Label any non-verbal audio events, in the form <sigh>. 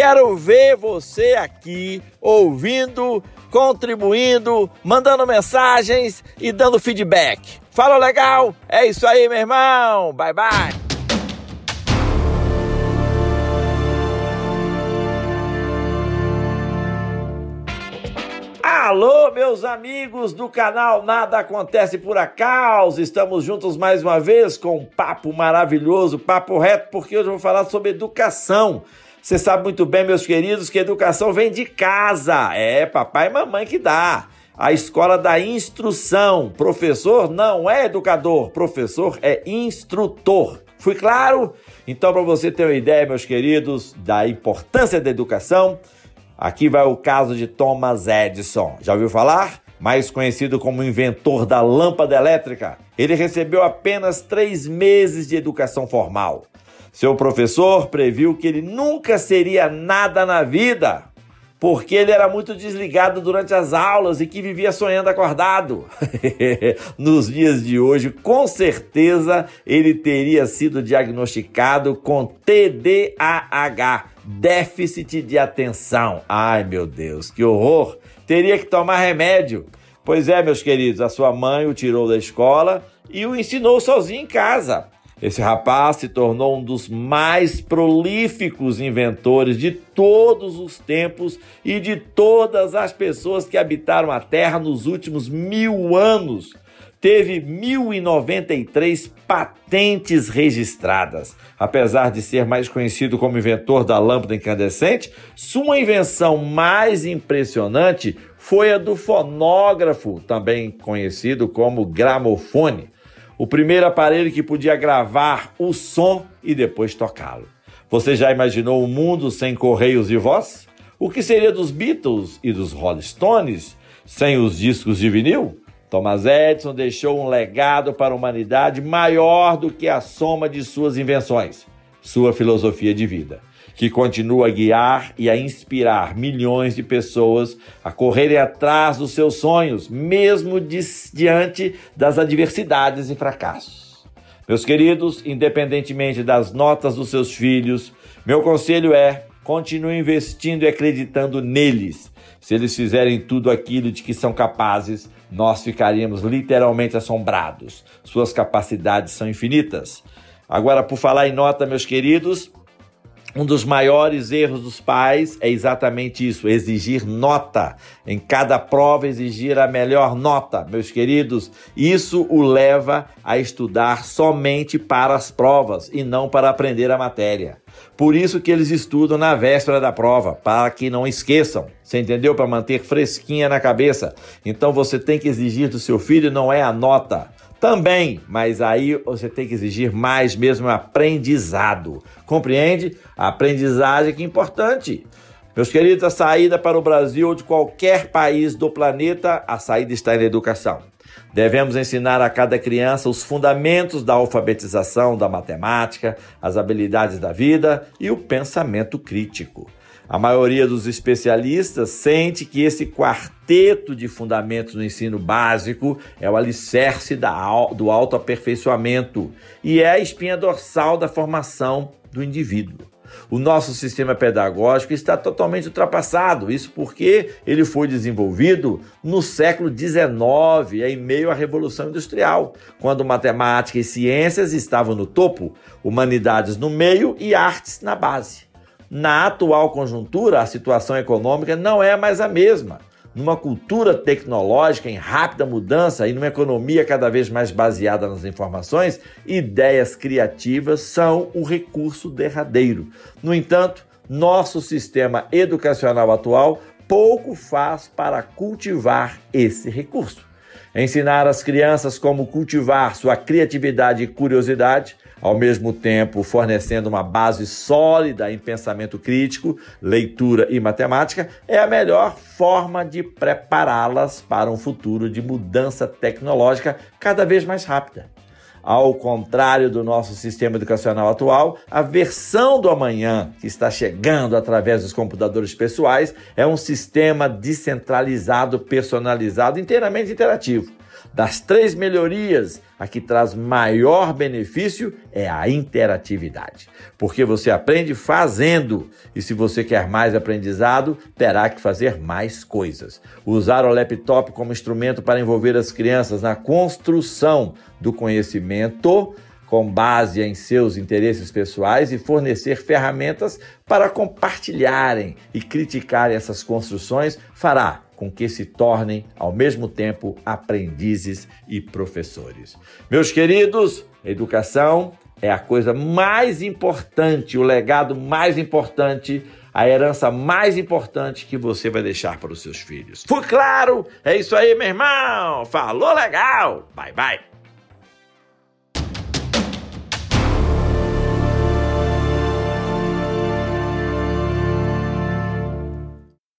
Quero ver você aqui ouvindo, contribuindo, mandando mensagens e dando feedback. Fala legal? É isso aí, meu irmão. Bye bye. Alô, meus amigos do canal Nada Acontece por Acaso. Estamos juntos mais uma vez com um papo maravilhoso, papo reto, porque hoje eu vou falar sobre educação. Você sabe muito bem, meus queridos, que educação vem de casa. É papai e mamãe que dá. A escola da instrução. Professor não é educador, professor é instrutor. Fui claro? Então, para você ter uma ideia, meus queridos, da importância da educação, aqui vai o caso de Thomas Edison. Já ouviu falar? Mais conhecido como inventor da lâmpada elétrica. Ele recebeu apenas três meses de educação formal. Seu professor previu que ele nunca seria nada na vida, porque ele era muito desligado durante as aulas e que vivia sonhando acordado. <laughs> Nos dias de hoje, com certeza, ele teria sido diagnosticado com TDAH, déficit de atenção. Ai, meu Deus, que horror! Teria que tomar remédio. Pois é, meus queridos, a sua mãe o tirou da escola e o ensinou sozinho em casa. Esse rapaz se tornou um dos mais prolíficos inventores de todos os tempos e de todas as pessoas que habitaram a Terra nos últimos mil anos. Teve 1093 patentes registradas. Apesar de ser mais conhecido como inventor da lâmpada incandescente, sua invenção mais impressionante foi a do fonógrafo, também conhecido como gramofone o primeiro aparelho que podia gravar o som e depois tocá-lo. Você já imaginou um mundo sem correios e voz? O que seria dos Beatles e dos Rolling Stones sem os discos de vinil? Thomas Edison deixou um legado para a humanidade maior do que a soma de suas invenções, sua filosofia de vida que continua a guiar e a inspirar milhões de pessoas a correrem atrás dos seus sonhos, mesmo diante das adversidades e fracassos. Meus queridos, independentemente das notas dos seus filhos, meu conselho é: continue investindo e acreditando neles. Se eles fizerem tudo aquilo de que são capazes, nós ficaríamos literalmente assombrados. Suas capacidades são infinitas. Agora, por falar em nota, meus queridos, um dos maiores erros dos pais é exatamente isso: exigir nota. Em cada prova, exigir a melhor nota, meus queridos. Isso o leva a estudar somente para as provas e não para aprender a matéria. Por isso que eles estudam na véspera da prova, para que não esqueçam. Você entendeu? Para manter fresquinha na cabeça. Então você tem que exigir do seu filho não é a nota, também, mas aí você tem que exigir mais mesmo aprendizado. Compreende? A aprendizagem que é importante. Meus queridos, a saída para o Brasil ou de qualquer país do planeta, a saída está na educação. Devemos ensinar a cada criança os fundamentos da alfabetização, da matemática, as habilidades da vida e o pensamento crítico. A maioria dos especialistas sente que esse quarteto de fundamentos no ensino básico é o alicerce da, do autoaperfeiçoamento e é a espinha dorsal da formação do indivíduo. O nosso sistema pedagógico está totalmente ultrapassado, isso porque ele foi desenvolvido no século XIX, em meio à Revolução Industrial, quando matemática e ciências estavam no topo, humanidades no meio e artes na base. Na atual conjuntura, a situação econômica não é mais a mesma. Numa cultura tecnológica em rápida mudança e numa economia cada vez mais baseada nas informações, ideias criativas são o recurso derradeiro. No entanto, nosso sistema educacional atual pouco faz para cultivar esse recurso. Ensinar as crianças como cultivar sua criatividade e curiosidade ao mesmo tempo fornecendo uma base sólida em pensamento crítico, leitura e matemática, é a melhor forma de prepará-las para um futuro de mudança tecnológica cada vez mais rápida. Ao contrário do nosso sistema educacional atual, a versão do amanhã, que está chegando através dos computadores pessoais, é um sistema descentralizado, personalizado, inteiramente interativo. Das três melhorias, a que traz maior benefício é a interatividade, porque você aprende fazendo e se você quer mais aprendizado, terá que fazer mais coisas. Usar o laptop como instrumento para envolver as crianças na construção do conhecimento com base em seus interesses pessoais e fornecer ferramentas para compartilharem e criticarem essas construções fará com que se tornem, ao mesmo tempo, aprendizes e professores. Meus queridos, educação é a coisa mais importante, o legado mais importante, a herança mais importante que você vai deixar para os seus filhos. Foi claro? É isso aí, meu irmão! Falou legal! Bye, bye!